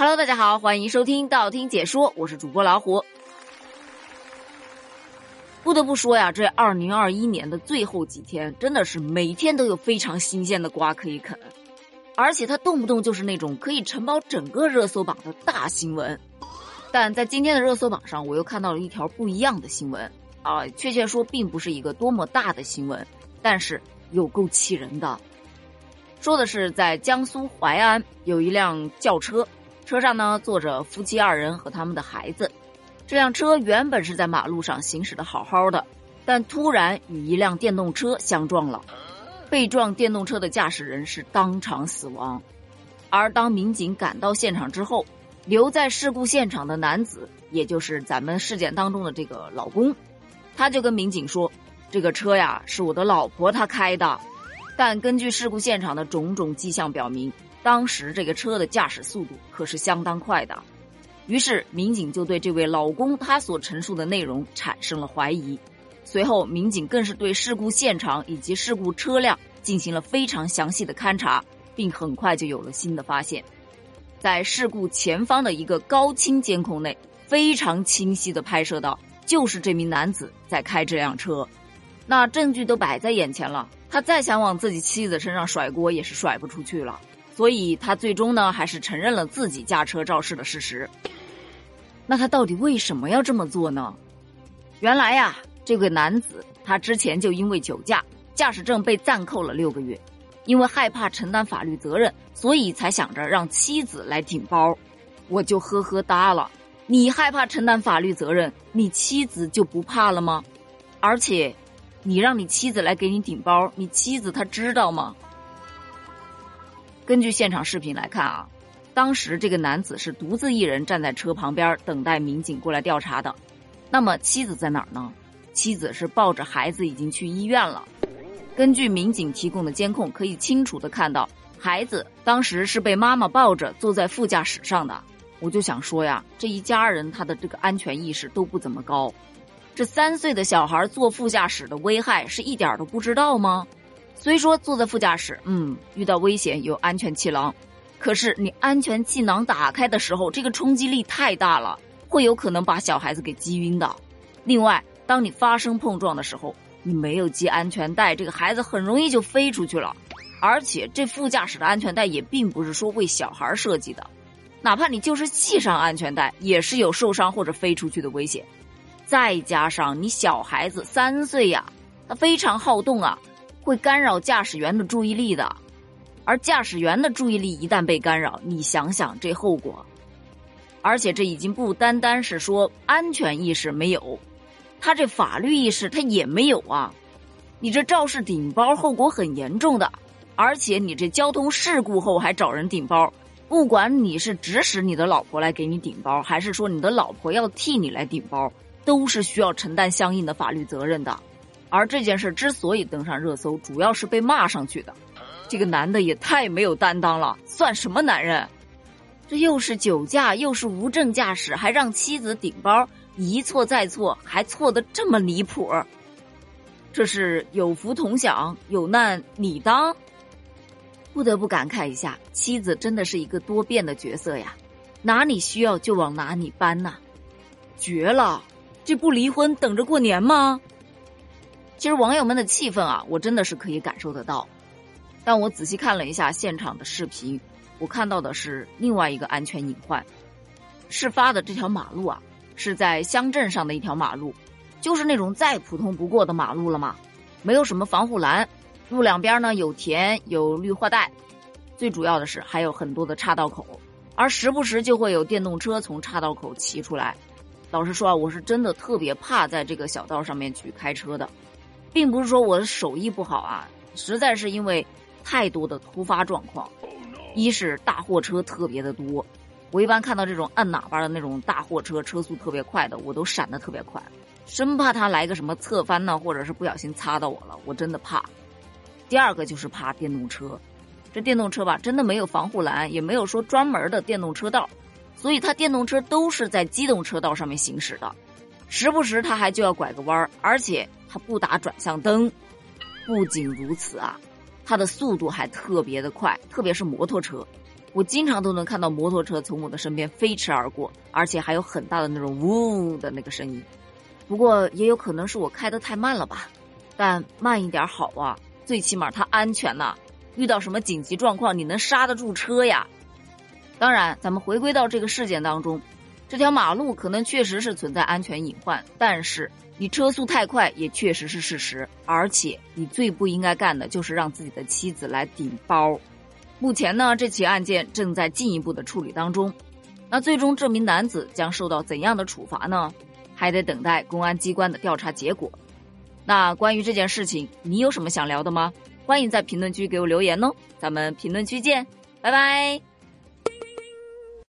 Hello，大家好，欢迎收听道听解说，我是主播老虎。不得不说呀，这二零二一年的最后几天，真的是每天都有非常新鲜的瓜可以啃，而且它动不动就是那种可以承包整个热搜榜的大新闻。但在今天的热搜榜上，我又看到了一条不一样的新闻啊，确切说，并不是一个多么大的新闻，但是有够气人的。说的是在江苏淮安有一辆轿车。车上呢坐着夫妻二人和他们的孩子，这辆车原本是在马路上行驶的好好的，但突然与一辆电动车相撞了，被撞电动车的驾驶人是当场死亡。而当民警赶到现场之后，留在事故现场的男子，也就是咱们事件当中的这个老公，他就跟民警说：“这个车呀是我的老婆她开的，但根据事故现场的种种迹象表明。”当时这个车的驾驶速度可是相当快的，于是民警就对这位老公他所陈述的内容产生了怀疑。随后，民警更是对事故现场以及事故车辆进行了非常详细的勘查，并很快就有了新的发现。在事故前方的一个高清监控内，非常清晰的拍摄到，就是这名男子在开这辆车。那证据都摆在眼前了，他再想往自己妻子身上甩锅也是甩不出去了。所以他最终呢，还是承认了自己驾车肇事的事实。那他到底为什么要这么做呢？原来呀，这个男子他之前就因为酒驾，驾驶证被暂扣了六个月，因为害怕承担法律责任，所以才想着让妻子来顶包。我就呵呵哒了，你害怕承担法律责任，你妻子就不怕了吗？而且，你让你妻子来给你顶包，你妻子她知道吗？根据现场视频来看啊，当时这个男子是独自一人站在车旁边等待民警过来调查的。那么妻子在哪儿呢？妻子是抱着孩子已经去医院了。根据民警提供的监控，可以清楚的看到孩子当时是被妈妈抱着坐在副驾驶上的。我就想说呀，这一家人他的这个安全意识都不怎么高。这三岁的小孩坐副驾驶的危害是一点都不知道吗？虽说坐在副驾驶，嗯，遇到危险有安全气囊，可是你安全气囊打开的时候，这个冲击力太大了，会有可能把小孩子给击晕的。另外，当你发生碰撞的时候，你没有系安全带，这个孩子很容易就飞出去了。而且，这副驾驶的安全带也并不是说为小孩设计的，哪怕你就是系上安全带，也是有受伤或者飞出去的危险。再加上你小孩子三岁呀，他非常好动啊。会干扰驾驶员的注意力的，而驾驶员的注意力一旦被干扰，你想想这后果。而且这已经不单单是说安全意识没有，他这法律意识他也没有啊！你这肇事顶包，后果很严重的。而且你这交通事故后还找人顶包，不管你是指使你的老婆来给你顶包，还是说你的老婆要替你来顶包，都是需要承担相应的法律责任的。而这件事之所以登上热搜，主要是被骂上去的。这个男的也太没有担当了，算什么男人？这又是酒驾，又是无证驾驶，还让妻子顶包，一错再错，还错的这么离谱。这是有福同享，有难你当。不得不感慨一下，妻子真的是一个多变的角色呀，哪里需要就往哪里搬呐，绝了！这不离婚等着过年吗？其实网友们的气愤啊，我真的是可以感受得到。但我仔细看了一下现场的视频，我看到的是另外一个安全隐患。事发的这条马路啊，是在乡镇上的一条马路，就是那种再普通不过的马路了嘛，没有什么防护栏，路两边呢有田有绿化带，最主要的是还有很多的岔道口，而时不时就会有电动车从岔道口骑出来。老实说啊，我是真的特别怕在这个小道上面去开车的。并不是说我的手艺不好啊，实在是因为太多的突发状况。一是大货车特别的多，我一般看到这种按喇叭的那种大货车，车速特别快的，我都闪的特别快，生怕他来个什么侧翻呢，或者是不小心擦到我了，我真的怕。第二个就是怕电动车，这电动车吧，真的没有防护栏，也没有说专门的电动车道，所以它电动车都是在机动车道上面行驶的。时不时它还就要拐个弯儿，而且他不打转向灯。不仅如此啊，他的速度还特别的快，特别是摩托车。我经常都能看到摩托车从我的身边飞驰而过，而且还有很大的那种呜的那个声音。不过也有可能是我开的太慢了吧，但慢一点好啊，最起码它安全呐。遇到什么紧急状况，你能刹得住车呀？当然，咱们回归到这个事件当中，这条马路可能确实是存在安全隐患，但是你车速太快也确实是事实，而且你最不应该干的就是让自己的妻子来顶包。目前呢，这起案件正在进一步的处理当中，那最终这名男子将受到怎样的处罚呢？还得等待公安机关的调查结果。那关于这件事情，你有什么想聊的吗？欢迎在评论区给我留言哦，咱们评论区见，拜拜。